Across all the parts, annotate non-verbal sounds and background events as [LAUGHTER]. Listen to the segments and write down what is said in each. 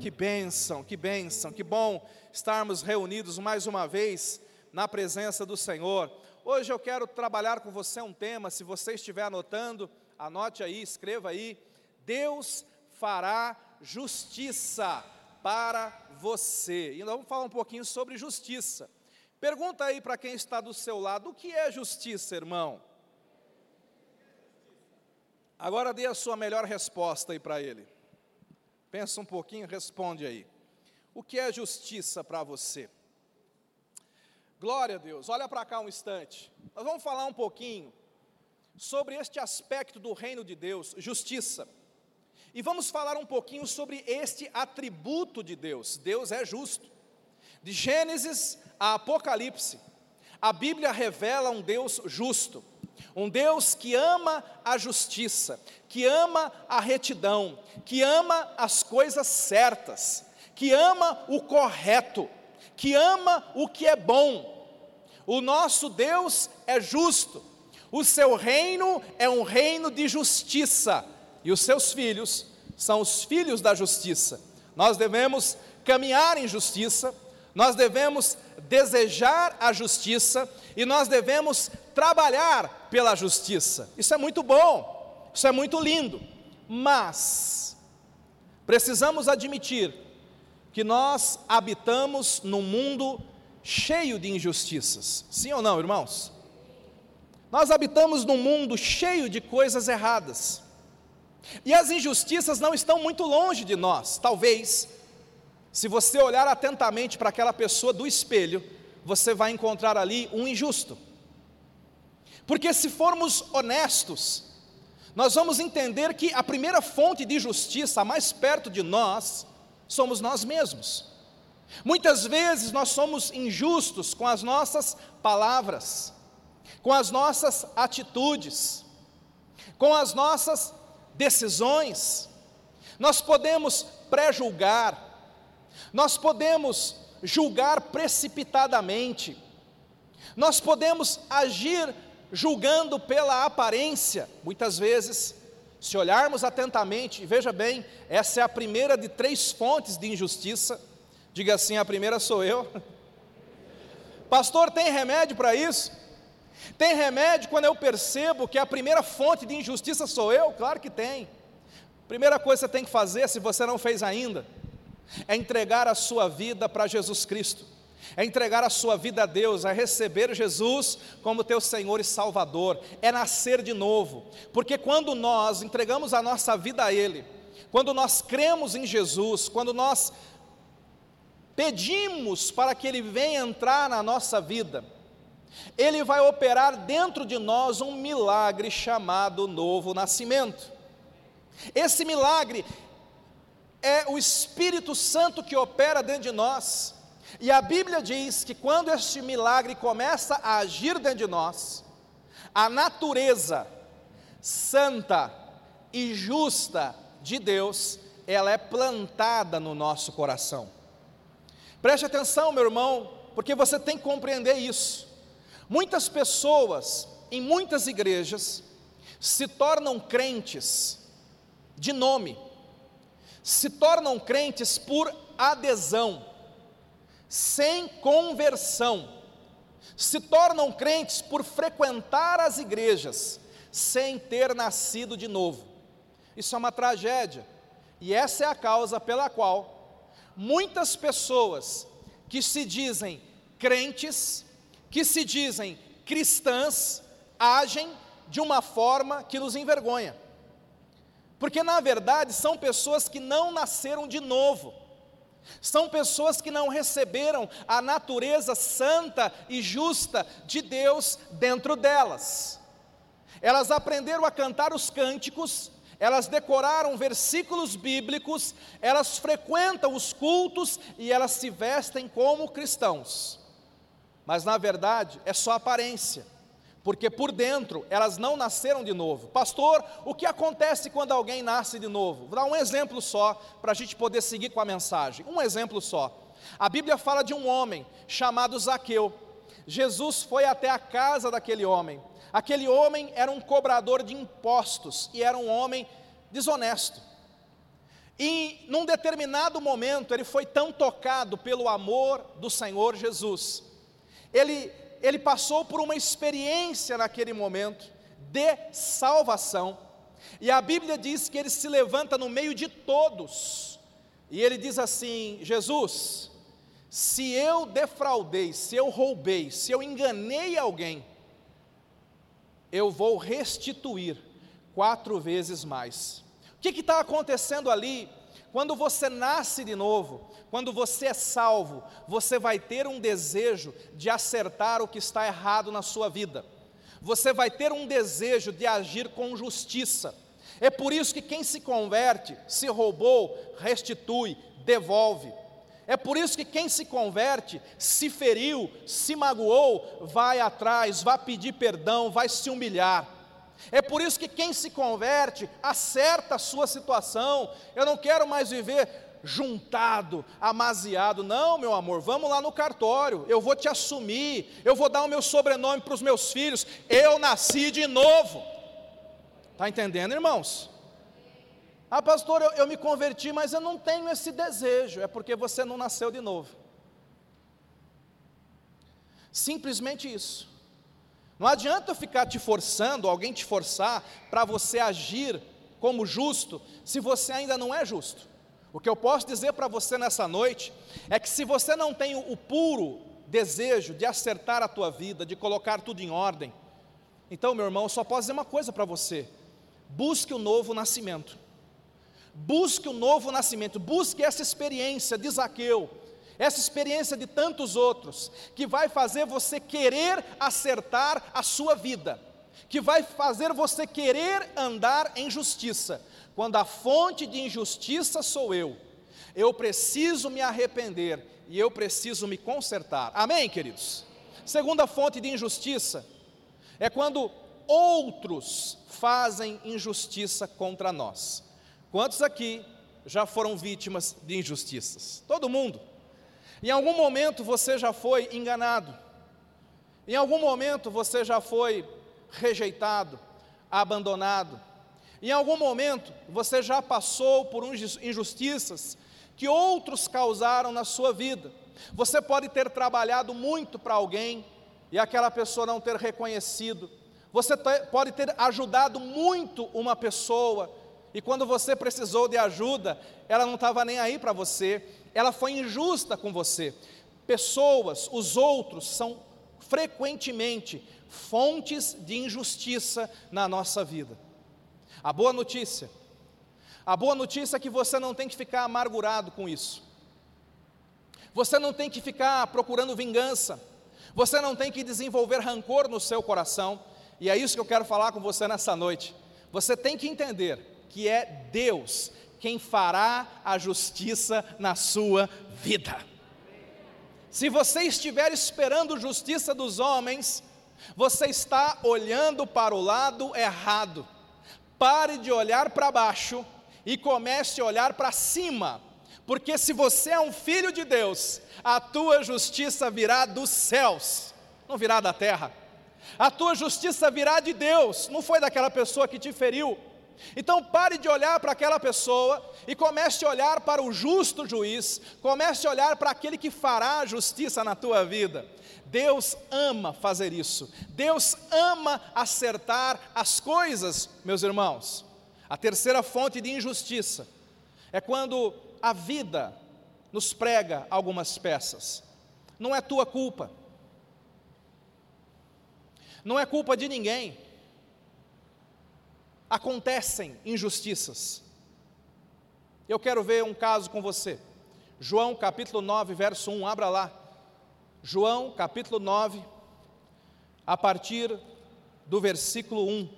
Que bênção, que bênção, que bom estarmos reunidos mais uma vez na presença do Senhor. Hoje eu quero trabalhar com você um tema, se você estiver anotando, anote aí, escreva aí. Deus fará justiça para você. E nós vamos falar um pouquinho sobre justiça. Pergunta aí para quem está do seu lado, o que é justiça, irmão? Agora dê a sua melhor resposta aí para ele. Pensa um pouquinho, responde aí. O que é justiça para você? Glória a Deus. Olha para cá um instante. Nós vamos falar um pouquinho sobre este aspecto do reino de Deus, justiça. E vamos falar um pouquinho sobre este atributo de Deus. Deus é justo. De Gênesis a Apocalipse, a Bíblia revela um Deus justo. Um Deus que ama a justiça, que ama a retidão, que ama as coisas certas, que ama o correto, que ama o que é bom. O nosso Deus é justo, o seu reino é um reino de justiça, e os seus filhos são os filhos da justiça. Nós devemos caminhar em justiça, nós devemos desejar a justiça e nós devemos trabalhar pela justiça. Isso é muito bom, isso é muito lindo, mas precisamos admitir que nós habitamos num mundo cheio de injustiças. Sim ou não, irmãos? Nós habitamos num mundo cheio de coisas erradas. E as injustiças não estão muito longe de nós. Talvez, se você olhar atentamente para aquela pessoa do espelho, você vai encontrar ali um injusto. Porque se formos honestos, nós vamos entender que a primeira fonte de justiça, mais perto de nós, somos nós mesmos. Muitas vezes nós somos injustos com as nossas palavras, com as nossas atitudes, com as nossas decisões. Nós podemos pré-julgar, nós podemos julgar precipitadamente, nós podemos agir julgando pela aparência, muitas vezes, se olharmos atentamente, veja bem, essa é a primeira de três fontes de injustiça, diga assim: a primeira sou eu. [LAUGHS] Pastor, tem remédio para isso? Tem remédio quando eu percebo que a primeira fonte de injustiça sou eu? Claro que tem. Primeira coisa que você tem que fazer, se você não fez ainda, é entregar a sua vida para Jesus Cristo, é entregar a sua vida a Deus, é receber Jesus como teu Senhor e Salvador, é nascer de novo, porque quando nós entregamos a nossa vida a Ele, quando nós cremos em Jesus, quando nós pedimos para que Ele venha entrar na nossa vida, Ele vai operar dentro de nós um milagre chamado novo nascimento. Esse milagre é o Espírito Santo que opera dentro de nós. E a Bíblia diz que quando este milagre começa a agir dentro de nós, a natureza santa e justa de Deus, ela é plantada no nosso coração. Preste atenção, meu irmão, porque você tem que compreender isso. Muitas pessoas, em muitas igrejas, se tornam crentes de nome, se tornam crentes por adesão, sem conversão, se tornam crentes por frequentar as igrejas, sem ter nascido de novo. Isso é uma tragédia, e essa é a causa pela qual muitas pessoas que se dizem crentes, que se dizem cristãs, agem de uma forma que nos envergonha. Porque na verdade são pessoas que não nasceram de novo, são pessoas que não receberam a natureza santa e justa de Deus dentro delas. Elas aprenderam a cantar os cânticos, elas decoraram versículos bíblicos, elas frequentam os cultos e elas se vestem como cristãos. Mas na verdade é só aparência porque por dentro elas não nasceram de novo. Pastor, o que acontece quando alguém nasce de novo? Vou dar um exemplo só para a gente poder seguir com a mensagem. Um exemplo só. A Bíblia fala de um homem chamado Zaqueu. Jesus foi até a casa daquele homem. Aquele homem era um cobrador de impostos e era um homem desonesto. E num determinado momento, ele foi tão tocado pelo amor do Senhor Jesus. Ele, ele passou por uma experiência naquele momento de salvação. E a Bíblia diz que ele se levanta no meio de todos. E ele diz assim: Jesus, se eu defraudei, se eu roubei, se eu enganei alguém, eu vou restituir quatro vezes mais. O que está acontecendo ali? Quando você nasce de novo, quando você é salvo, você vai ter um desejo de acertar o que está errado na sua vida. Você vai ter um desejo de agir com justiça. É por isso que quem se converte, se roubou, restitui, devolve. É por isso que quem se converte, se feriu, se magoou, vai atrás, vai pedir perdão, vai se humilhar. É por isso que quem se converte acerta a sua situação. Eu não quero mais viver juntado, amaziado. Não, meu amor, vamos lá no cartório. Eu vou te assumir. Eu vou dar o meu sobrenome para os meus filhos. Eu nasci de novo. Está entendendo, irmãos? Ah, pastor, eu, eu me converti, mas eu não tenho esse desejo. É porque você não nasceu de novo. Simplesmente isso. Não adianta eu ficar te forçando, alguém te forçar para você agir como justo, se você ainda não é justo. O que eu posso dizer para você nessa noite é que se você não tem o, puro desejo de acertar a tua vida, de colocar tudo em ordem, então, meu irmão, eu só posso dizer uma coisa para você: busque o novo nascimento. Busque o novo nascimento, busque essa experiência de Zaqueu, essa experiência de tantos outros, que vai fazer você querer acertar a sua vida, que vai fazer você querer andar em justiça, quando a fonte de injustiça sou eu. Eu preciso me arrepender e eu preciso me consertar. Amém, queridos? Segunda fonte de injustiça é quando outros fazem injustiça contra nós. Quantos aqui já foram vítimas de injustiças? Todo mundo. Em algum momento você já foi enganado, em algum momento você já foi rejeitado, abandonado, em algum momento você já passou por injustiças que outros causaram na sua vida. Você pode ter trabalhado muito para alguém e aquela pessoa não ter reconhecido. Você pode ter ajudado muito uma pessoa e quando você precisou de ajuda, ela não estava nem aí para você, ela foi injusta com você. Pessoas, os outros, são frequentemente fontes de injustiça na nossa vida. A boa notícia, a boa notícia é que você não tem que ficar amargurado com isso. Você não tem que ficar procurando vingança. Você não tem que desenvolver rancor no seu coração. E é isso que eu quero falar com você nessa noite. Você tem que entender que é Deus quem fará a justiça na sua vida. Se você estiver esperando justiça dos homens, você está olhando para o lado errado. Pare de olhar para baixo e comece a olhar para cima, porque se você é um filho de Deus, a tua justiça virá dos céus, não virá da terra. A tua justiça virá de Deus, não foi daquela pessoa que te feriu, então pare de olhar para aquela pessoa e comece a olhar para o justo juiz, comece a olhar para aquele que fará justiça na tua vida. Deus ama fazer isso, Deus ama acertar as coisas, meus irmãos. A terceira fonte de injustiça é quando a vida nos prega algumas peças, não é tua culpa, não é culpa de ninguém acontecem injustiças. Eu quero ver um caso com você. João capítulo 9, verso 1, abra lá. João capítulo 9, a partir do versículo 1.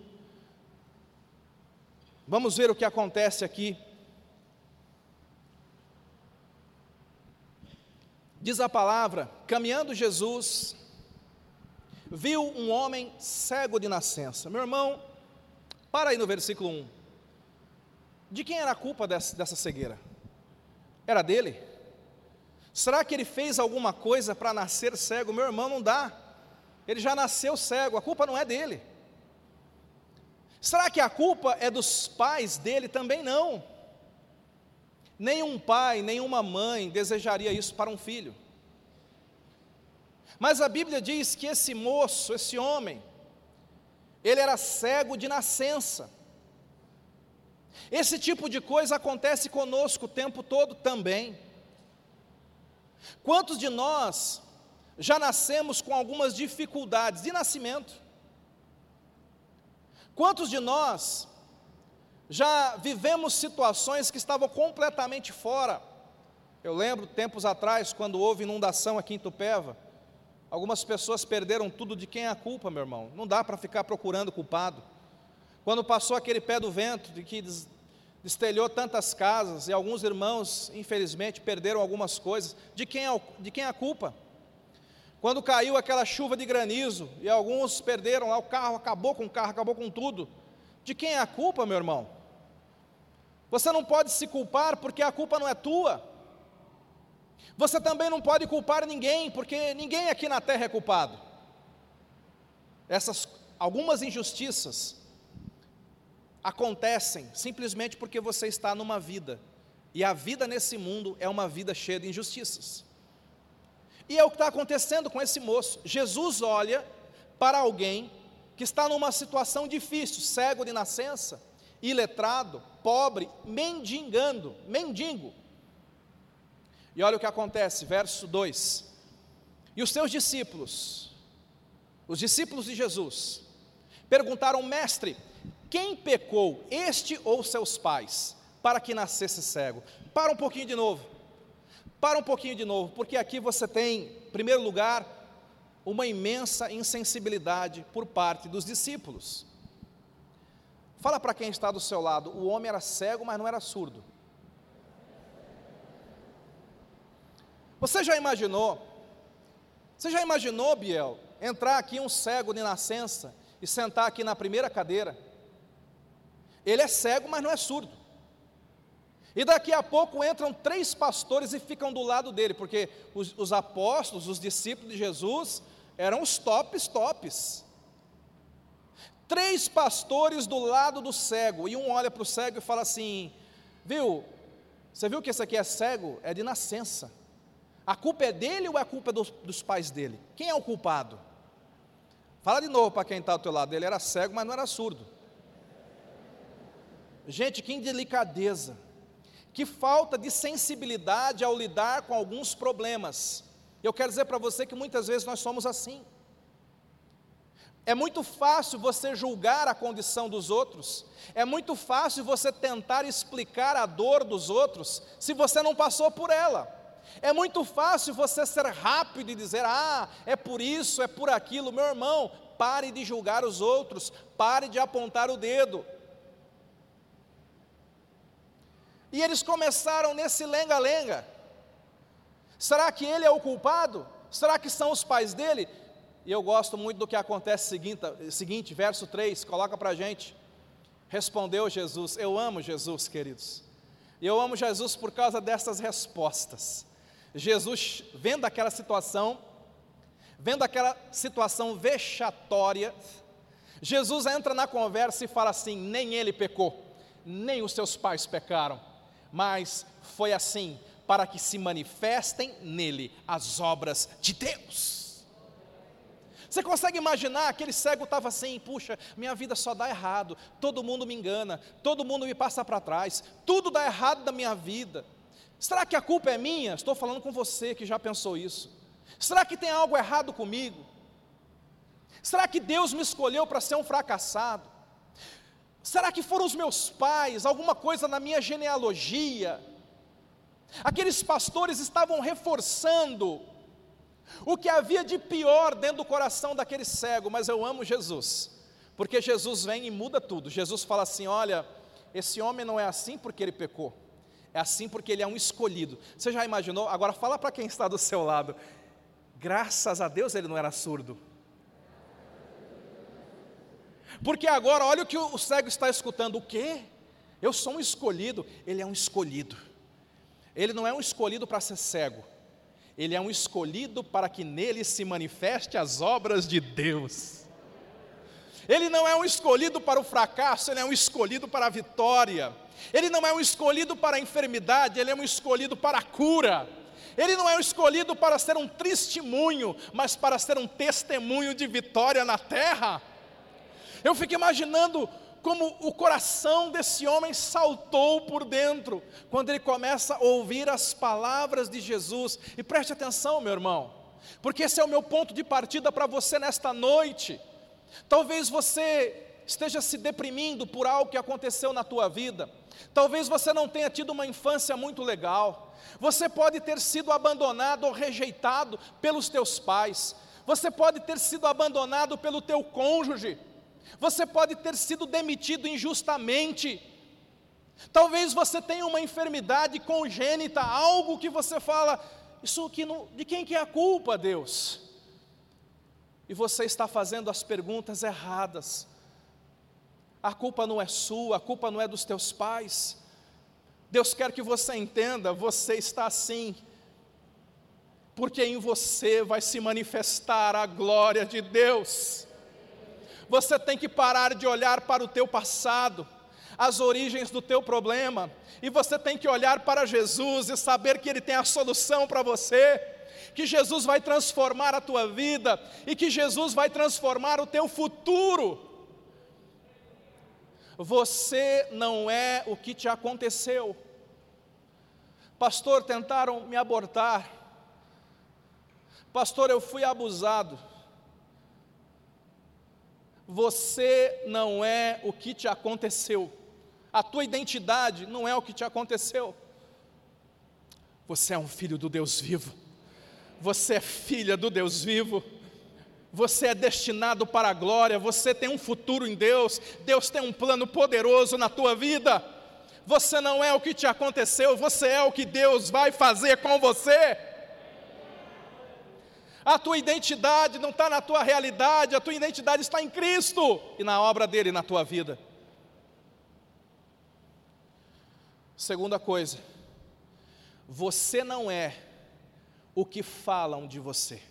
Vamos ver o que acontece aqui. Diz a palavra: caminhando Jesus, viu um homem cego de nascença. Meu irmão, para aí no versículo 1. De quem era a culpa dessa, dessa cegueira? Era dele? Será que ele fez alguma coisa para nascer cego? Meu irmão, não dá. Ele já nasceu cego, a culpa não é dele. Será que a culpa é dos pais dele? Também não. Nenhum pai, nenhuma mãe desejaria isso para um filho. Mas a Bíblia diz que esse moço, esse homem, ele era cego de nascença. Esse tipo de coisa acontece conosco o tempo todo também. Quantos de nós já nascemos com algumas dificuldades de nascimento? Quantos de nós já vivemos situações que estavam completamente fora? Eu lembro tempos atrás, quando houve inundação aqui em Tupéva, Algumas pessoas perderam tudo, de quem é a culpa, meu irmão? Não dá para ficar procurando culpado. Quando passou aquele pé do vento, de que destelhou tantas casas, e alguns irmãos, infelizmente, perderam algumas coisas, de quem é, de quem é a culpa? Quando caiu aquela chuva de granizo, e alguns perderam lá o carro, acabou com o carro, acabou com tudo, de quem é a culpa, meu irmão? Você não pode se culpar porque a culpa não é tua. Você também não pode culpar ninguém, porque ninguém aqui na terra é culpado. Essas algumas injustiças acontecem simplesmente porque você está numa vida, e a vida nesse mundo é uma vida cheia de injustiças. E é o que está acontecendo com esse moço. Jesus olha para alguém que está numa situação difícil, cego de nascença, iletrado, pobre, mendigando, mendigo. E olha o que acontece, verso 2: E os seus discípulos, os discípulos de Jesus, perguntaram, mestre, quem pecou, este ou seus pais, para que nascesse cego? Para um pouquinho de novo, para um pouquinho de novo, porque aqui você tem, em primeiro lugar, uma imensa insensibilidade por parte dos discípulos. Fala para quem está do seu lado, o homem era cego, mas não era surdo. Você já imaginou? Você já imaginou, Biel, entrar aqui um cego de nascença e sentar aqui na primeira cadeira? Ele é cego, mas não é surdo. E daqui a pouco entram três pastores e ficam do lado dele, porque os, os apóstolos, os discípulos de Jesus, eram os tops, tops. Três pastores do lado do cego, e um olha para o cego e fala assim: Viu, você viu que esse aqui é cego? É de nascença. A culpa é dele ou é a culpa dos, dos pais dele? Quem é o culpado? Fala de novo para quem está ao teu lado. Ele era cego, mas não era surdo. Gente, que indelicadeza, que falta de sensibilidade ao lidar com alguns problemas. Eu quero dizer para você que muitas vezes nós somos assim. É muito fácil você julgar a condição dos outros, é muito fácil você tentar explicar a dor dos outros, se você não passou por ela. É muito fácil você ser rápido e dizer: ah, é por isso, é por aquilo. Meu irmão, pare de julgar os outros, pare de apontar o dedo. E eles começaram nesse lenga-lenga. Será que ele é o culpado? Será que são os pais dele? E eu gosto muito do que acontece seguinte, seguinte verso 3, coloca para a gente. Respondeu Jesus, eu amo Jesus, queridos. Eu amo Jesus por causa dessas respostas. Jesus, vendo aquela situação, vendo aquela situação vexatória, Jesus entra na conversa e fala assim: nem ele pecou, nem os seus pais pecaram, mas foi assim para que se manifestem nele as obras de Deus. Você consegue imaginar aquele cego estava assim, puxa, minha vida só dá errado, todo mundo me engana, todo mundo me passa para trás, tudo dá errado na minha vida. Será que a culpa é minha? Estou falando com você que já pensou isso. Será que tem algo errado comigo? Será que Deus me escolheu para ser um fracassado? Será que foram os meus pais, alguma coisa na minha genealogia? Aqueles pastores estavam reforçando o que havia de pior dentro do coração daquele cego, mas eu amo Jesus, porque Jesus vem e muda tudo. Jesus fala assim: olha, esse homem não é assim porque ele pecou. É assim porque ele é um escolhido. Você já imaginou? Agora fala para quem está do seu lado. Graças a Deus ele não era surdo. Porque agora, olha o que o cego está escutando: o quê? Eu sou um escolhido. Ele é um escolhido. Ele não é um escolhido para ser cego. Ele é um escolhido para que nele se manifeste as obras de Deus. Ele não é um escolhido para o fracasso, ele é um escolhido para a vitória. Ele não é um escolhido para a enfermidade, ele é um escolhido para a cura. Ele não é um escolhido para ser um testemunho, mas para ser um testemunho de vitória na terra. Eu fico imaginando como o coração desse homem saltou por dentro, quando ele começa a ouvir as palavras de Jesus. E preste atenção, meu irmão, porque esse é o meu ponto de partida para você nesta noite. Talvez você esteja se deprimindo por algo que aconteceu na tua vida. Talvez você não tenha tido uma infância muito legal. Você pode ter sido abandonado ou rejeitado pelos teus pais. Você pode ter sido abandonado pelo teu cônjuge. Você pode ter sido demitido injustamente. Talvez você tenha uma enfermidade congênita, algo que você fala, isso que não, de quem que é a culpa, Deus? E você está fazendo as perguntas erradas. A culpa não é sua, a culpa não é dos teus pais. Deus quer que você entenda, você está assim, porque em você vai se manifestar a glória de Deus. Você tem que parar de olhar para o teu passado, as origens do teu problema, e você tem que olhar para Jesus e saber que Ele tem a solução para você, que Jesus vai transformar a tua vida e que Jesus vai transformar o teu futuro. Você não é o que te aconteceu. Pastor, tentaram me abortar. Pastor, eu fui abusado. Você não é o que te aconteceu. A tua identidade não é o que te aconteceu. Você é um filho do Deus vivo. Você é filha do Deus vivo. Você é destinado para a glória. Você tem um futuro em Deus. Deus tem um plano poderoso na tua vida. Você não é o que te aconteceu. Você é o que Deus vai fazer com você. A tua identidade não está na tua realidade, a tua identidade está em Cristo e na obra dele na tua vida. Segunda coisa, você não é o que falam de você.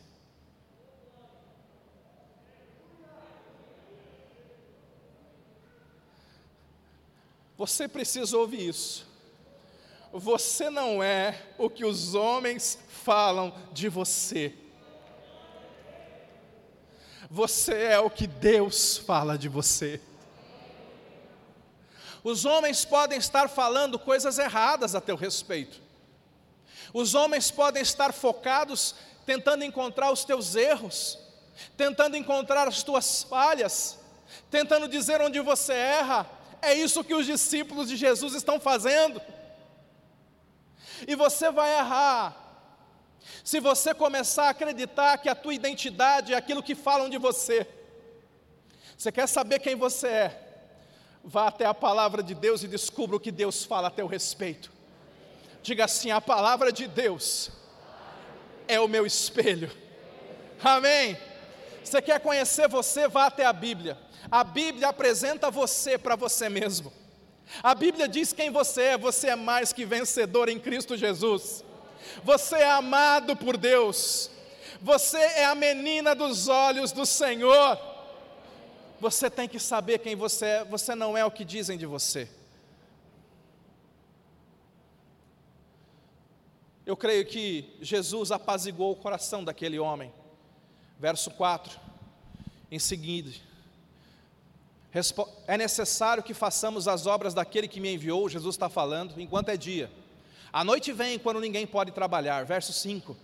Você precisa ouvir isso. Você não é o que os homens falam de você. Você é o que Deus fala de você. Os homens podem estar falando coisas erradas a teu respeito. Os homens podem estar focados tentando encontrar os teus erros, tentando encontrar as tuas falhas, tentando dizer onde você erra. É isso que os discípulos de Jesus estão fazendo. E você vai errar, se você começar a acreditar que a tua identidade é aquilo que falam de você, você quer saber quem você é? Vá até a palavra de Deus e descubra o que Deus fala a teu respeito. Diga assim: a palavra de Deus é o meu espelho. Amém. Você quer conhecer você? Vá até a Bíblia. A Bíblia apresenta você para você mesmo. A Bíblia diz quem você é, você é mais que vencedor em Cristo Jesus. Você é amado por Deus. Você é a menina dos olhos do Senhor. Você tem que saber quem você é. Você não é o que dizem de você. Eu creio que Jesus apaziguou o coração daquele homem. Verso 4. Em seguida, é necessário que façamos as obras daquele que me enviou, Jesus está falando, enquanto é dia. A noite vem quando ninguém pode trabalhar. Verso 5.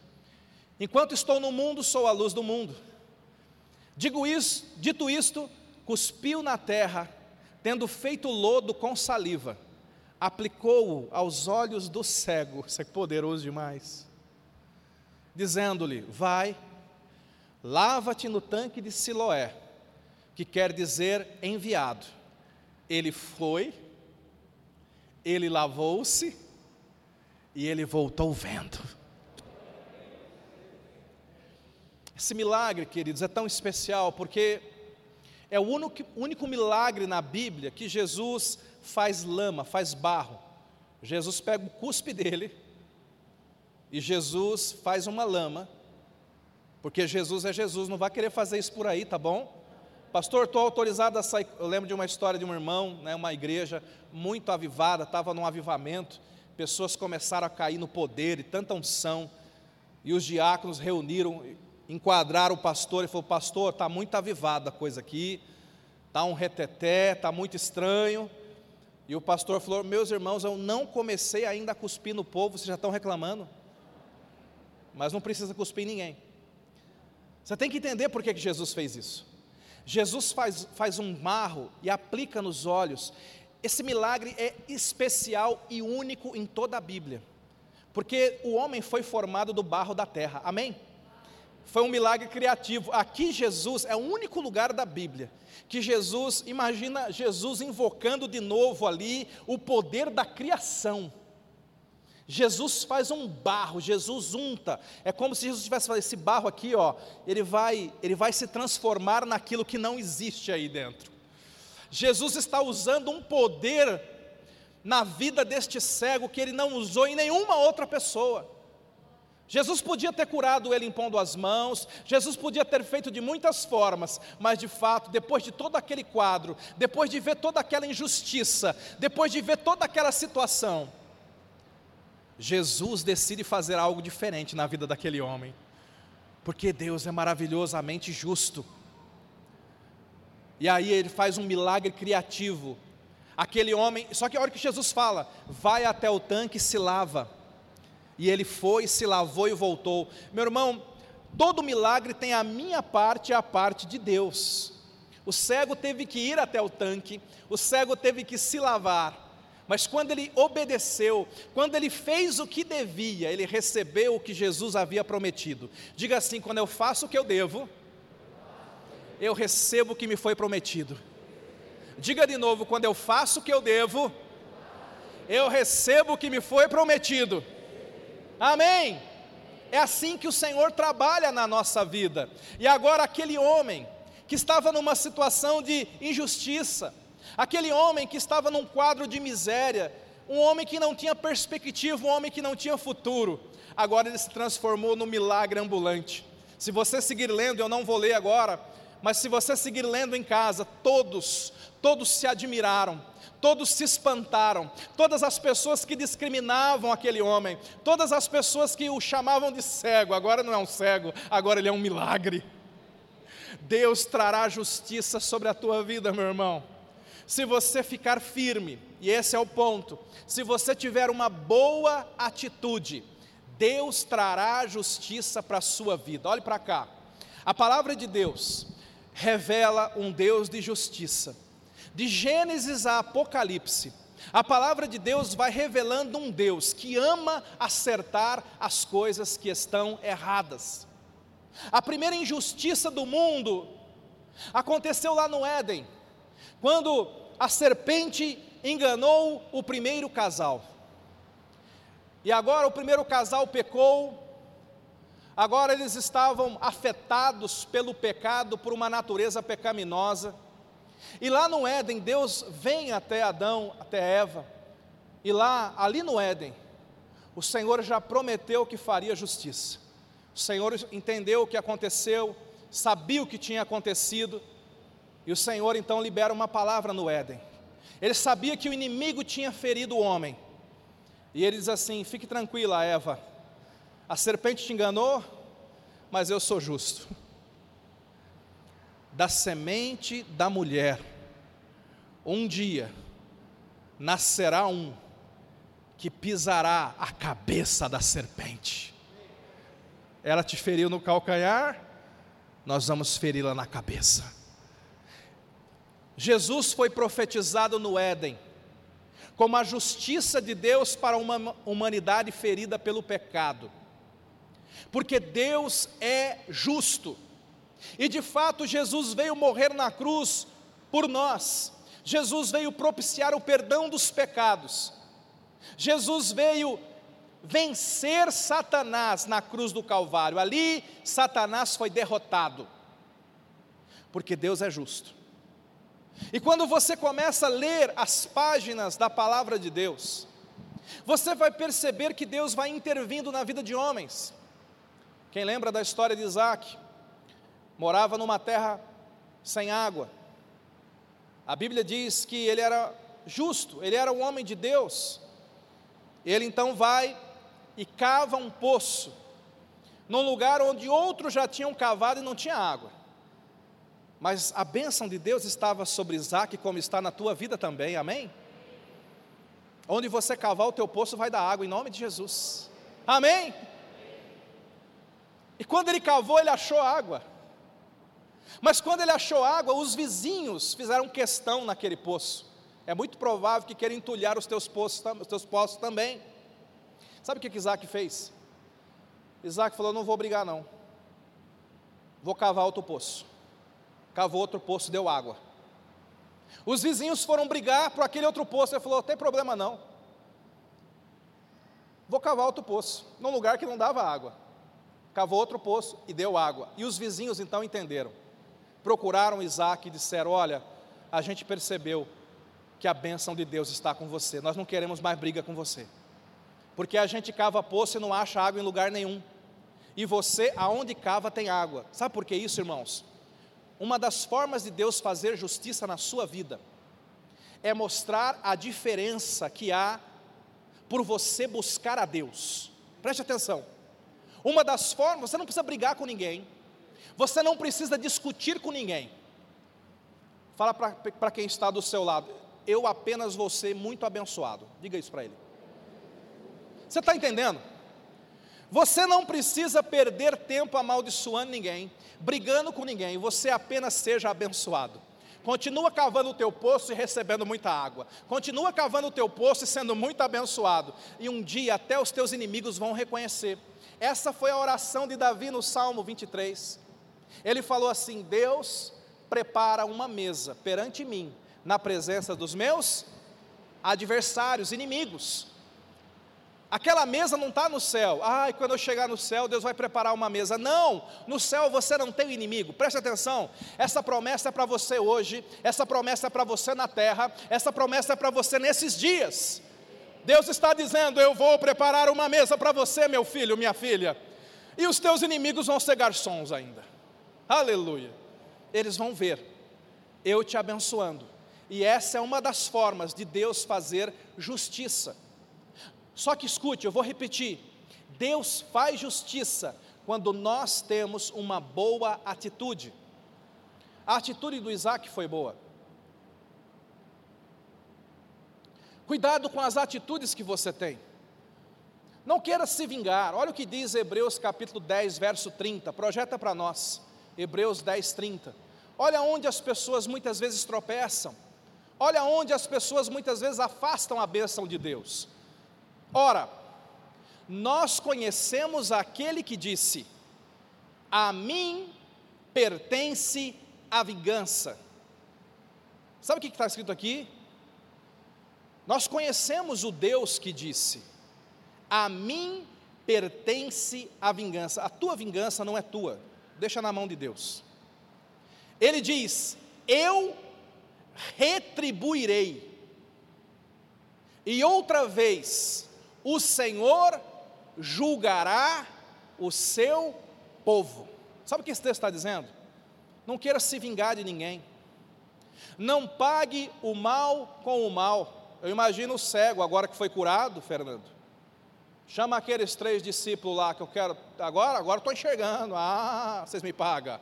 Enquanto estou no mundo, sou a luz do mundo. Digo isso, dito isto, cuspiu na terra, tendo feito lodo com saliva, aplicou-o aos olhos do cego, isso é poderoso demais, dizendo-lhe: Vai, lava-te no tanque de Siloé, que quer dizer enviado. Ele foi, ele lavou-se e ele voltou vendo. Esse milagre, queridos, é tão especial porque é o único, único milagre na Bíblia que Jesus faz lama, faz barro. Jesus pega o cuspe dele e Jesus faz uma lama, porque Jesus é Jesus, não vai querer fazer isso por aí, tá bom? Pastor, estou autorizado a sair. Eu lembro de uma história de um irmão, né, uma igreja muito avivada, estava num avivamento, pessoas começaram a cair no poder e tanta unção, e os diáconos reuniram, enquadraram o pastor e falou: Pastor, está muito avivada a coisa aqui, está um reteté, está muito estranho. E o pastor falou: Meus irmãos, eu não comecei ainda a cuspir no povo, vocês já estão reclamando. Mas não precisa cuspir em ninguém. Você tem que entender por que, Jesus fez isso. Jesus faz, faz um marro e aplica nos olhos. Esse milagre é especial e único em toda a Bíblia, porque o homem foi formado do barro da terra, amém? Foi um milagre criativo. Aqui, Jesus é o único lugar da Bíblia que Jesus, imagina Jesus invocando de novo ali o poder da criação. Jesus faz um barro, Jesus unta. É como se Jesus tivesse falado, esse barro aqui, ó, ele vai, ele vai se transformar naquilo que não existe aí dentro. Jesus está usando um poder na vida deste cego que ele não usou em nenhuma outra pessoa. Jesus podia ter curado ele impondo as mãos, Jesus podia ter feito de muitas formas, mas de fato, depois de todo aquele quadro, depois de ver toda aquela injustiça, depois de ver toda aquela situação, Jesus decide fazer algo diferente na vida daquele homem, porque Deus é maravilhosamente justo. E aí ele faz um milagre criativo. Aquele homem, só que a hora que Jesus fala, vai até o tanque e se lava. E ele foi, se lavou e voltou. Meu irmão, todo milagre tem a minha parte e a parte de Deus. O cego teve que ir até o tanque, o cego teve que se lavar. Mas quando ele obedeceu, quando ele fez o que devia, ele recebeu o que Jesus havia prometido. Diga assim: quando eu faço o que eu devo, eu recebo o que me foi prometido. Diga de novo: quando eu faço o que eu devo, eu recebo o que me foi prometido. Amém. É assim que o Senhor trabalha na nossa vida. E agora, aquele homem que estava numa situação de injustiça, aquele homem que estava num quadro de miséria, um homem que não tinha perspectiva, um homem que não tinha futuro, agora ele se transformou no milagre ambulante. Se você seguir lendo, eu não vou ler agora, mas se você seguir lendo em casa, todos, todos se admiraram, todos se espantaram, todas as pessoas que discriminavam aquele homem, todas as pessoas que o chamavam de cego, agora não é um cego, agora ele é um milagre. Deus trará justiça sobre a tua vida, meu irmão. Se você ficar firme, e esse é o ponto, se você tiver uma boa atitude, Deus trará justiça para a sua vida. Olhe para cá. A palavra de Deus revela um Deus de justiça de Gênesis a Apocalipse, a palavra de Deus vai revelando um Deus que ama acertar as coisas que estão erradas. A primeira injustiça do mundo aconteceu lá no Éden, quando a serpente enganou o primeiro casal. E agora o primeiro casal pecou, agora eles estavam afetados pelo pecado, por uma natureza pecaminosa. E lá no Éden, Deus vem até Adão, até Eva, e lá, ali no Éden, o Senhor já prometeu que faria justiça. O Senhor entendeu o que aconteceu, sabia o que tinha acontecido, e o Senhor então libera uma palavra no Éden. Ele sabia que o inimigo tinha ferido o homem, e ele diz assim: Fique tranquila, Eva, a serpente te enganou, mas eu sou justo da semente da mulher, um dia nascerá um que pisará a cabeça da serpente. Ela te feriu no calcanhar, nós vamos feri-la na cabeça. Jesus foi profetizado no Éden, como a justiça de Deus para uma humanidade ferida pelo pecado, porque Deus é justo. E de fato, Jesus veio morrer na cruz por nós. Jesus veio propiciar o perdão dos pecados. Jesus veio vencer Satanás na cruz do Calvário. Ali, Satanás foi derrotado. Porque Deus é justo. E quando você começa a ler as páginas da palavra de Deus, você vai perceber que Deus vai intervindo na vida de homens. Quem lembra da história de Isaac? Morava numa terra sem água. A Bíblia diz que ele era justo, ele era um homem de Deus. Ele então vai e cava um poço, num lugar onde outros já tinham cavado e não tinha água. Mas a bênção de Deus estava sobre Isaac, como está na tua vida também, amém? Onde você cavar o teu poço vai dar água, em nome de Jesus, amém? E quando ele cavou, ele achou água. Mas quando ele achou água, os vizinhos fizeram questão naquele poço. É muito provável que queiram entulhar os teus, poços, os teus poços também. Sabe o que, que Isaac fez? Isaac falou: Não vou brigar, não. Vou cavar outro poço. Cavou outro poço, deu água. Os vizinhos foram brigar para aquele outro poço. Ele falou: Tem problema não. Vou cavar outro poço, num lugar que não dava água. Cavou outro poço e deu água. E os vizinhos então entenderam. Procuraram Isaac e disseram: Olha, a gente percebeu que a bênção de Deus está com você. Nós não queremos mais briga com você. Porque a gente cava poço e não acha água em lugar nenhum. E você, aonde cava, tem água. Sabe por que isso, irmãos? Uma das formas de Deus fazer justiça na sua vida é mostrar a diferença que há por você buscar a Deus. Preste atenção. Uma das formas, você não precisa brigar com ninguém, você não precisa discutir com ninguém. Fala para quem está do seu lado, eu apenas vou ser muito abençoado. Diga isso para ele. Você está entendendo? Você não precisa perder tempo amaldiçoando ninguém, brigando com ninguém, você apenas seja abençoado. Continua cavando o teu poço e recebendo muita água. Continua cavando o teu poço e sendo muito abençoado. E um dia até os teus inimigos vão reconhecer. Essa foi a oração de Davi no Salmo 23. Ele falou assim: Deus prepara uma mesa perante mim, na presença dos meus adversários, inimigos. Aquela mesa não está no céu. Ai, quando eu chegar no céu, Deus vai preparar uma mesa. Não, no céu você não tem inimigo. Preste atenção. Essa promessa é para você hoje. Essa promessa é para você na terra. Essa promessa é para você nesses dias. Deus está dizendo: Eu vou preparar uma mesa para você, meu filho, minha filha. E os teus inimigos vão ser garçons ainda. Aleluia. Eles vão ver eu te abençoando. E essa é uma das formas de Deus fazer justiça. Só que escute, eu vou repetir: Deus faz justiça quando nós temos uma boa atitude. A atitude do Isaac foi boa. Cuidado com as atitudes que você tem. Não queira se vingar. Olha o que diz Hebreus capítulo 10, verso 30. Projeta para nós. Hebreus 10, 30. Olha onde as pessoas muitas vezes tropeçam. Olha onde as pessoas muitas vezes afastam a bênção de Deus. Ora, nós conhecemos aquele que disse: A mim pertence a vingança. Sabe o que está escrito aqui? Nós conhecemos o Deus que disse: A mim pertence a vingança. A tua vingança não é tua, deixa na mão de Deus. Ele diz: Eu retribuirei. E outra vez o Senhor julgará o seu povo. Sabe o que esse texto está dizendo? Não queira se vingar de ninguém. Não pague o mal com o mal. Eu imagino o cego, agora que foi curado, Fernando. Chama aqueles três discípulos lá que eu quero. Agora, agora estou enxergando. Ah, vocês me pagam.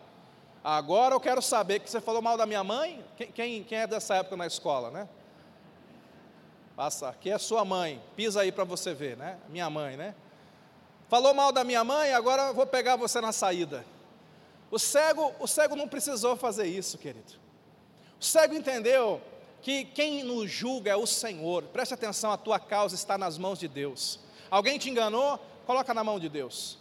Agora eu quero saber que você falou mal da minha mãe. Quem, quem, quem é dessa época na escola, né? Passa, aqui é sua mãe, pisa aí para você ver, né? Minha mãe, né? Falou mal da minha mãe, agora vou pegar você na saída. O cego, o cego não precisou fazer isso, querido. O cego entendeu que quem nos julga é o Senhor. Preste atenção, a tua causa está nas mãos de Deus. Alguém te enganou? Coloca na mão de Deus.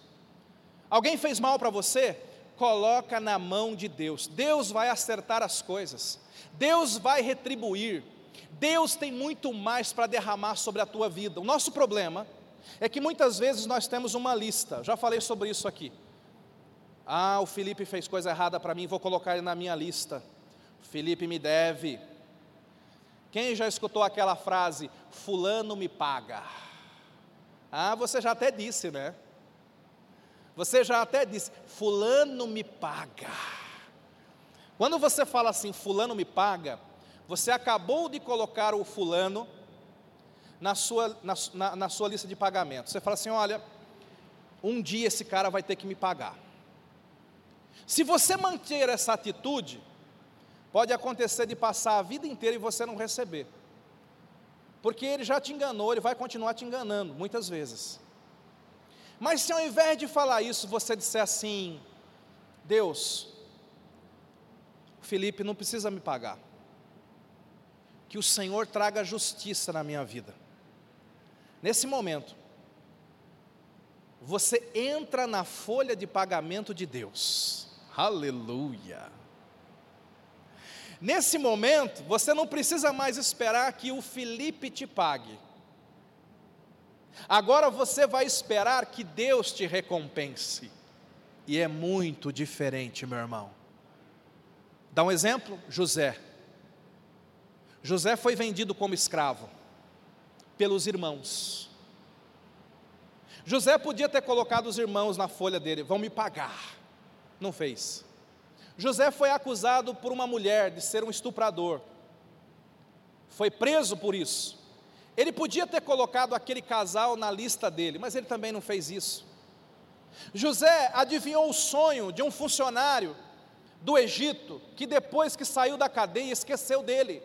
Alguém fez mal para você? Coloca na mão de Deus. Deus vai acertar as coisas. Deus vai retribuir. Deus tem muito mais para derramar sobre a tua vida. O nosso problema é que muitas vezes nós temos uma lista, já falei sobre isso aqui. Ah, o Felipe fez coisa errada para mim, vou colocar ele na minha lista. Felipe me deve. Quem já escutou aquela frase, Fulano me paga? Ah, você já até disse, né? Você já até disse, Fulano me paga. Quando você fala assim, fulano me paga, você acabou de colocar o fulano na sua, na, na, na sua lista de pagamento. Você fala assim: olha, um dia esse cara vai ter que me pagar. Se você manter essa atitude, pode acontecer de passar a vida inteira e você não receber. Porque ele já te enganou, ele vai continuar te enganando, muitas vezes. Mas se ao invés de falar isso, você disser assim: Deus, Felipe não precisa me pagar. Que o Senhor traga justiça na minha vida. Nesse momento, você entra na folha de pagamento de Deus. Aleluia. Nesse momento, você não precisa mais esperar que o Felipe te pague. Agora você vai esperar que Deus te recompense. E é muito diferente, meu irmão. Dá um exemplo: José. José foi vendido como escravo pelos irmãos. José podia ter colocado os irmãos na folha dele, vão me pagar. Não fez. José foi acusado por uma mulher de ser um estuprador. Foi preso por isso. Ele podia ter colocado aquele casal na lista dele, mas ele também não fez isso. José adivinhou o sonho de um funcionário do Egito que depois que saiu da cadeia esqueceu dele.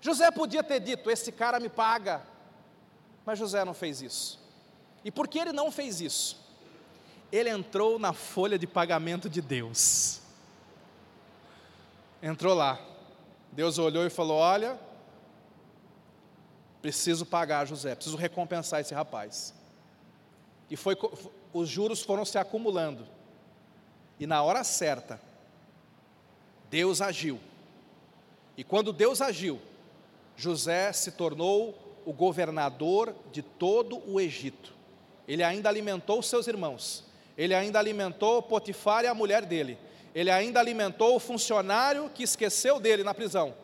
José podia ter dito: Esse cara me paga, mas José não fez isso. E por que ele não fez isso? Ele entrou na folha de pagamento de Deus. Entrou lá. Deus olhou e falou: Olha, preciso pagar José, preciso recompensar esse rapaz. E foi, os juros foram se acumulando. E na hora certa, Deus agiu. E quando Deus agiu, José se tornou o governador de todo o Egito. Ele ainda alimentou seus irmãos. Ele ainda alimentou Potifar e a mulher dele. Ele ainda alimentou o funcionário que esqueceu dele na prisão.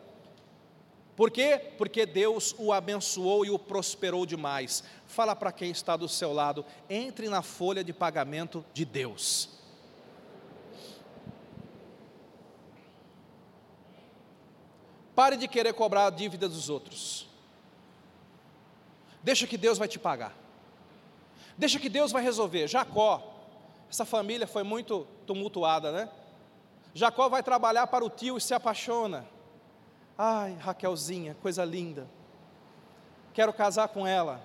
Por quê? Porque Deus o abençoou e o prosperou demais. Fala para quem está do seu lado, entre na folha de pagamento de Deus. Pare de querer cobrar a dívida dos outros. Deixa que Deus vai te pagar. Deixa que Deus vai resolver. Jacó, essa família foi muito tumultuada, né? Jacó vai trabalhar para o tio e se apaixona. Ai, Raquelzinha, coisa linda. Quero casar com ela.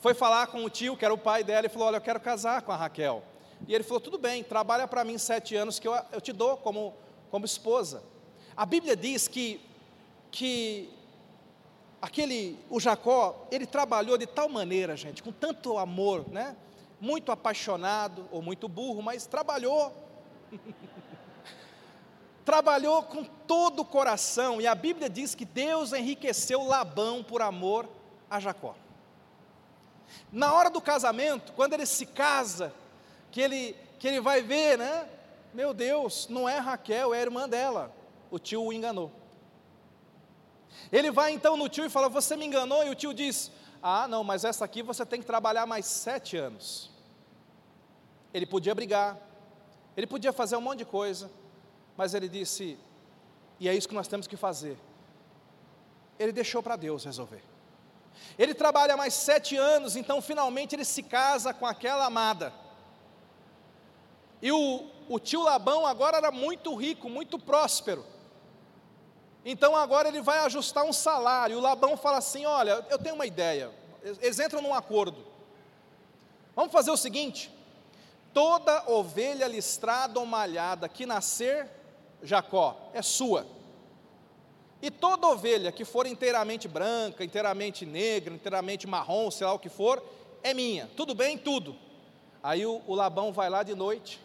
Foi falar com o tio, que era o pai dela, e falou: Olha, eu quero casar com a Raquel. E ele falou: Tudo bem, trabalha para mim sete anos que eu, eu te dou como, como esposa. A Bíblia diz que, que aquele, o Jacó, ele trabalhou de tal maneira, gente, com tanto amor, né? Muito apaixonado, ou muito burro, mas trabalhou. [LAUGHS] trabalhou com todo o coração, e a Bíblia diz que Deus enriqueceu Labão por amor a Jacó. Na hora do casamento, quando ele se casa, que ele, que ele vai ver, né? Meu Deus, não é Raquel, é a irmã dela. O tio o enganou. Ele vai então no tio e fala: Você me enganou? E o tio diz: Ah, não, mas essa aqui você tem que trabalhar mais sete anos. Ele podia brigar, ele podia fazer um monte de coisa, mas ele disse, e é isso que nós temos que fazer. Ele deixou para Deus resolver. Ele trabalha mais sete anos, então finalmente ele se casa com aquela amada. E o, o tio Labão agora era muito rico, muito próspero. Então agora ele vai ajustar um salário. O Labão fala assim: Olha, eu tenho uma ideia. Eles entram num acordo. Vamos fazer o seguinte: toda ovelha listrada ou malhada que nascer, Jacó, é sua. E toda ovelha que for inteiramente branca, inteiramente negra, inteiramente marrom, sei lá o que for, é minha. Tudo bem? Tudo. Aí o, o Labão vai lá de noite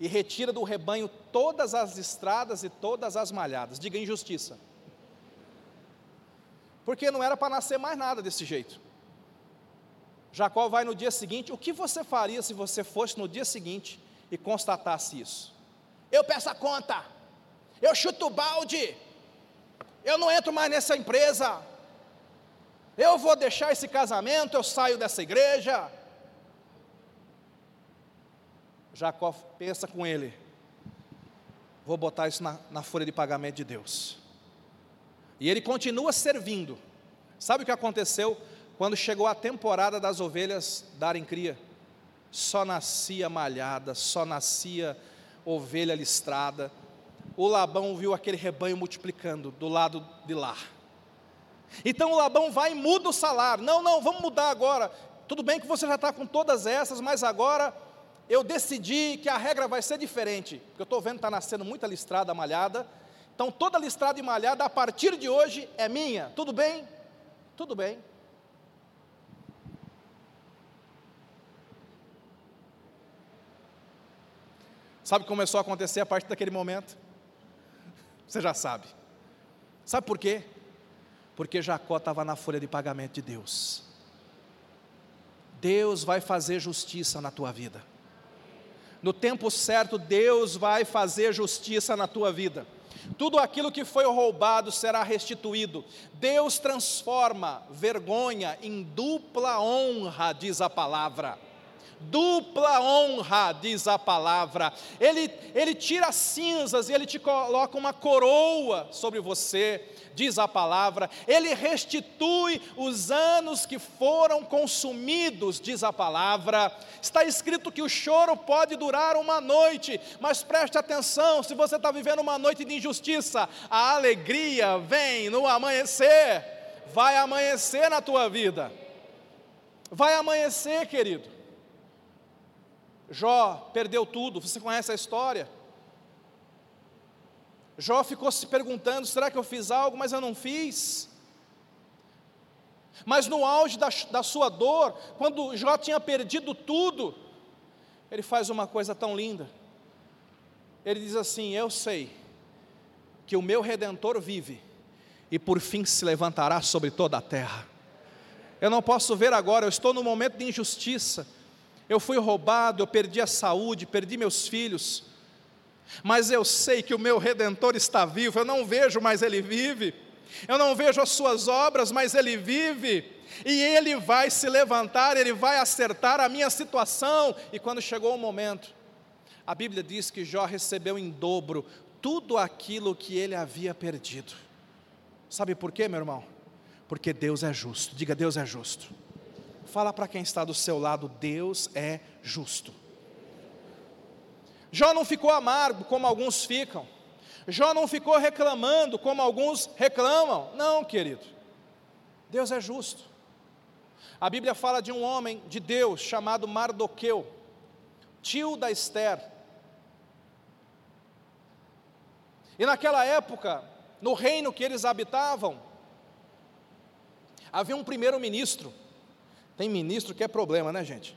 e retira do rebanho todas as estradas e todas as malhadas. Diga injustiça. Porque não era para nascer mais nada desse jeito. Jacó vai no dia seguinte. O que você faria se você fosse no dia seguinte e constatasse isso? Eu peço a conta. Eu chuto o balde. Eu não entro mais nessa empresa. Eu vou deixar esse casamento, eu saio dessa igreja. Jacó pensa com ele: vou botar isso na, na folha de pagamento de Deus. E ele continua servindo. Sabe o que aconteceu quando chegou a temporada das ovelhas darem cria? Só nascia malhada, só nascia ovelha listrada. O Labão viu aquele rebanho multiplicando do lado de lá. Então o Labão vai e muda o salário. Não, não, vamos mudar agora. Tudo bem que você já está com todas essas, mas agora eu decidi que a regra vai ser diferente. Porque eu estou vendo que está nascendo muita listrada malhada. Então toda listrada e malhada a partir de hoje é minha. Tudo bem? Tudo bem. Sabe o que começou a acontecer a partir daquele momento? Você já sabe. Sabe por quê? Porque Jacó estava na folha de pagamento de Deus. Deus vai fazer justiça na tua vida. No tempo certo, Deus vai fazer justiça na tua vida. Tudo aquilo que foi roubado será restituído. Deus transforma vergonha em dupla honra, diz a palavra dupla honra, diz a palavra. Ele, ele tira as cinzas e ele te coloca uma coroa sobre você, diz a palavra. Ele restitui os anos que foram consumidos, diz a palavra. Está escrito que o choro pode durar uma noite, mas preste atenção: se você está vivendo uma noite de injustiça, a alegria vem no amanhecer, vai amanhecer na tua vida. Vai amanhecer, querido. Jó perdeu tudo, você conhece a história. Jó ficou se perguntando: será que eu fiz algo, mas eu não fiz? Mas no auge da, da sua dor, quando Jó tinha perdido tudo, ele faz uma coisa tão linda. Ele diz assim: Eu sei que o meu redentor vive e por fim se levantará sobre toda a terra. Eu não posso ver agora, eu estou no momento de injustiça eu fui roubado, eu perdi a saúde, perdi meus filhos, mas eu sei que o meu redentor está vivo, eu não vejo, mas ele vive, eu não vejo as suas obras, mas ele vive, e ele vai se levantar, ele vai acertar a minha situação, e quando chegou o momento, a Bíblia diz que Jó recebeu em dobro tudo aquilo que ele havia perdido. Sabe por quê, meu irmão? Porque Deus é justo. Diga, Deus é justo. Fala para quem está do seu lado, Deus é justo. Jó não ficou amargo como alguns ficam. Jó não ficou reclamando como alguns reclamam. Não, querido. Deus é justo. A Bíblia fala de um homem de Deus chamado Mardoqueu, tio da Esther. E naquela época, no reino que eles habitavam, havia um primeiro-ministro tem ministro que é problema, né, gente?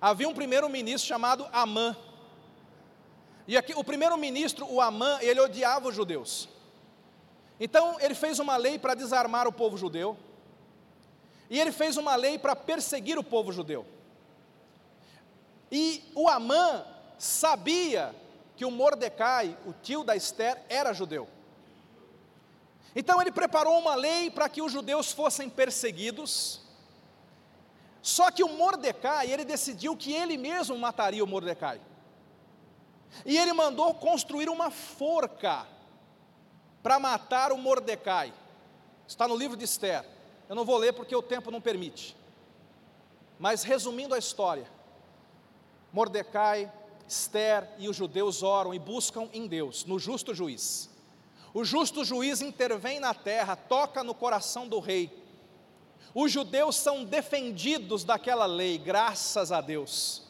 Havia um primeiro-ministro chamado Amã. E aqui, o primeiro-ministro, o Amã, ele odiava os judeus. Então, ele fez uma lei para desarmar o povo judeu. E ele fez uma lei para perseguir o povo judeu. E o Amã sabia que o Mordecai, o tio da Esther, era judeu. Então ele preparou uma lei para que os judeus fossem perseguidos só que o Mordecai, ele decidiu que ele mesmo mataria o Mordecai. E ele mandou construir uma forca para matar o Mordecai. Está no livro de Esther. Eu não vou ler porque o tempo não permite. Mas resumindo a história, Mordecai, Esther e os judeus oram e buscam em Deus, no justo juiz. O justo juiz intervém na terra, toca no coração do rei os judeus são defendidos daquela lei, graças a Deus.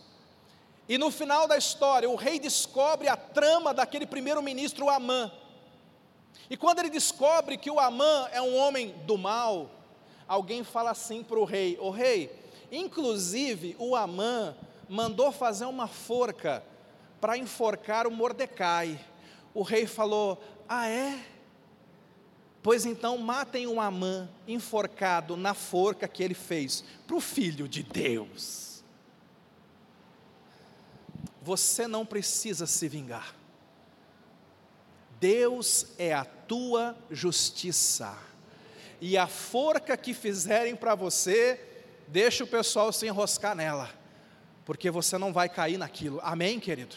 E no final da história, o rei descobre a trama daquele primeiro-ministro Amã. E quando ele descobre que o Amã é um homem do mal, alguém fala assim para o rei: O rei, inclusive o Amã mandou fazer uma forca para enforcar o Mordecai. O rei falou: Ah, é? Pois então matem um Amã enforcado na forca que ele fez para o filho de Deus. Você não precisa se vingar. Deus é a tua justiça. E a forca que fizerem para você, deixa o pessoal se enroscar nela, porque você não vai cair naquilo. Amém, querido?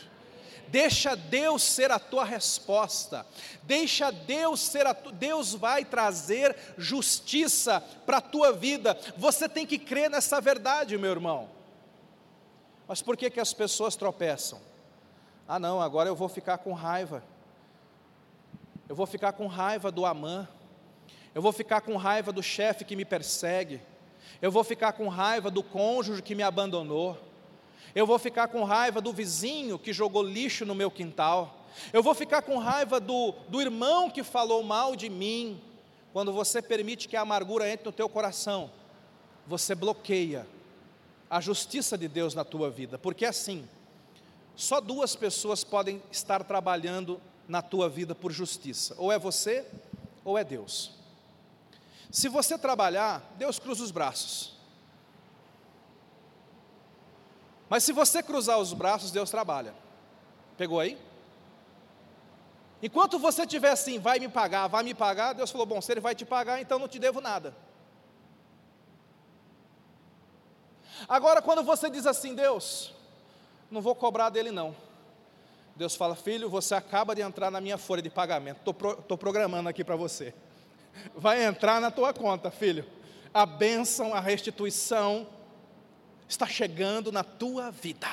Deixa Deus ser a tua resposta. Deixa Deus ser a tu... Deus vai trazer justiça para a tua vida. Você tem que crer nessa verdade, meu irmão. Mas por que que as pessoas tropeçam? Ah, não, agora eu vou ficar com raiva. Eu vou ficar com raiva do Amã. Eu vou ficar com raiva do chefe que me persegue. Eu vou ficar com raiva do cônjuge que me abandonou. Eu vou ficar com raiva do vizinho que jogou lixo no meu quintal. Eu vou ficar com raiva do, do irmão que falou mal de mim. Quando você permite que a amargura entre no teu coração, você bloqueia a justiça de Deus na tua vida. Porque assim, só duas pessoas podem estar trabalhando na tua vida por justiça: ou é você, ou é Deus. Se você trabalhar, Deus cruza os braços. Mas se você cruzar os braços, Deus trabalha. Pegou aí? Enquanto você estiver assim, vai me pagar, vai me pagar, Deus falou: bom, se Ele vai te pagar, então não te devo nada. Agora, quando você diz assim, Deus, não vou cobrar dele não. Deus fala, filho, você acaba de entrar na minha folha de pagamento, estou pro, programando aqui para você. Vai entrar na tua conta, filho. A bênção, a restituição, está chegando na tua vida.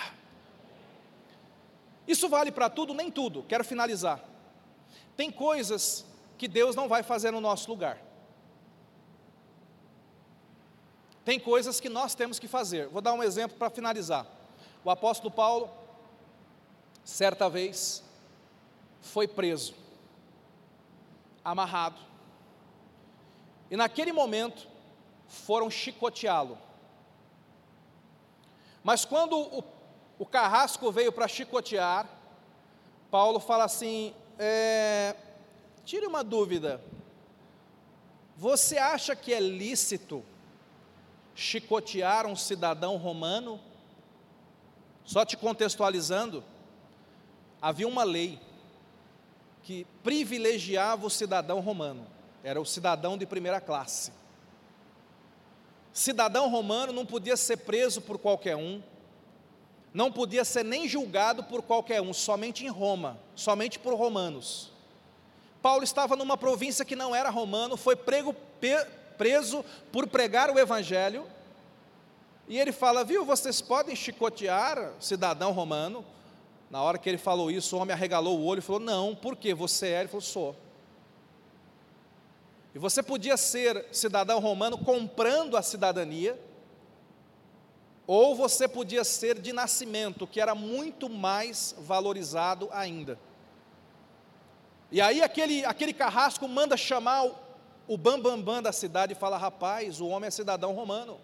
Isso vale para tudo, nem tudo. Quero finalizar. Tem coisas que Deus não vai fazer no nosso lugar. Tem coisas que nós temos que fazer. Vou dar um exemplo para finalizar. O apóstolo Paulo, certa vez, foi preso, amarrado, e naquele momento foram chicoteá-lo. Mas quando o, o carrasco veio para chicotear, Paulo fala assim: é, tire uma dúvida, você acha que é lícito chicotear um cidadão romano? Só te contextualizando, havia uma lei que privilegiava o cidadão romano, era o cidadão de primeira classe. Cidadão romano não podia ser preso por qualquer um, não podia ser nem julgado por qualquer um, somente em Roma, somente por romanos. Paulo estava numa província que não era romano, foi prego, preso por pregar o evangelho, e ele fala: Viu, vocês podem chicotear cidadão romano. Na hora que ele falou isso, o homem arregalou o olho e falou: Não, por que você é? Ele falou: Sou. E você podia ser cidadão romano comprando a cidadania, ou você podia ser de nascimento, que era muito mais valorizado ainda. E aí aquele, aquele carrasco manda chamar o, bambambam bam, bam da cidade e fala: rapaz, o homem é cidadão romano.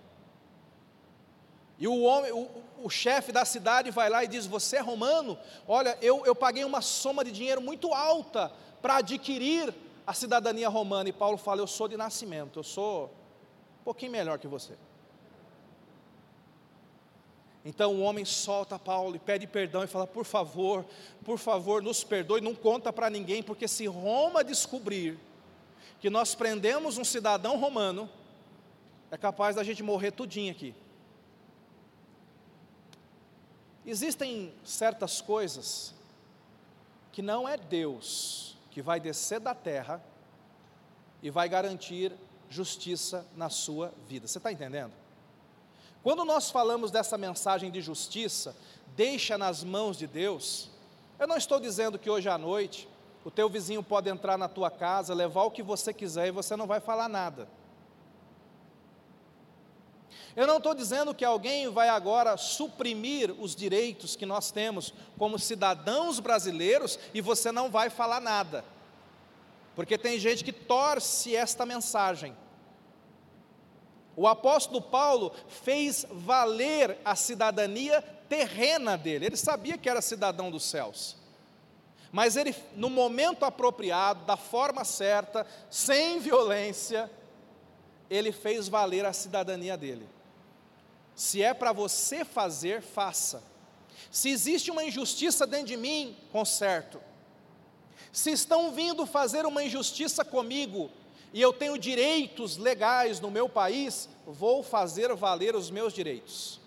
E o homem, o, o chefe da cidade vai lá e diz: Você é romano? Olha, eu, eu paguei uma soma de dinheiro muito alta para adquirir a cidadania romana. E Paulo fala: Eu sou de nascimento, eu sou um pouquinho melhor que você. Então o homem solta Paulo e pede perdão e fala: Por favor, por favor, nos perdoe, não conta para ninguém, porque se Roma descobrir que nós prendemos um cidadão romano, é capaz da gente morrer tudinho aqui. Existem certas coisas que não é Deus que vai descer da terra e vai garantir justiça na sua vida. Você está entendendo? Quando nós falamos dessa mensagem de justiça, deixa nas mãos de Deus, eu não estou dizendo que hoje à noite o teu vizinho pode entrar na tua casa, levar o que você quiser e você não vai falar nada. Eu não estou dizendo que alguém vai agora suprimir os direitos que nós temos como cidadãos brasileiros e você não vai falar nada, porque tem gente que torce esta mensagem. O apóstolo Paulo fez valer a cidadania terrena dele, ele sabia que era cidadão dos céus. Mas ele, no momento apropriado, da forma certa, sem violência, ele fez valer a cidadania dele. Se é para você fazer, faça. Se existe uma injustiça dentro de mim, conserto. Se estão vindo fazer uma injustiça comigo e eu tenho direitos legais no meu país, vou fazer valer os meus direitos.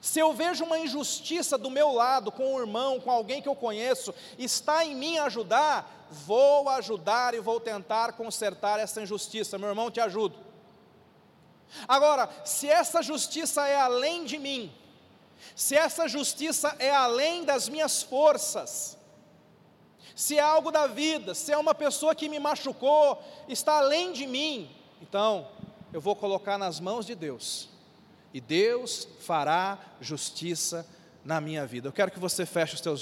Se eu vejo uma injustiça do meu lado, com um irmão, com alguém que eu conheço, está em mim ajudar, vou ajudar e vou tentar consertar essa injustiça. Meu irmão, te ajudo. Agora, se essa justiça é além de mim, se essa justiça é além das minhas forças, se é algo da vida, se é uma pessoa que me machucou, está além de mim, então eu vou colocar nas mãos de Deus, e Deus fará justiça na minha vida. Eu quero que você feche os teus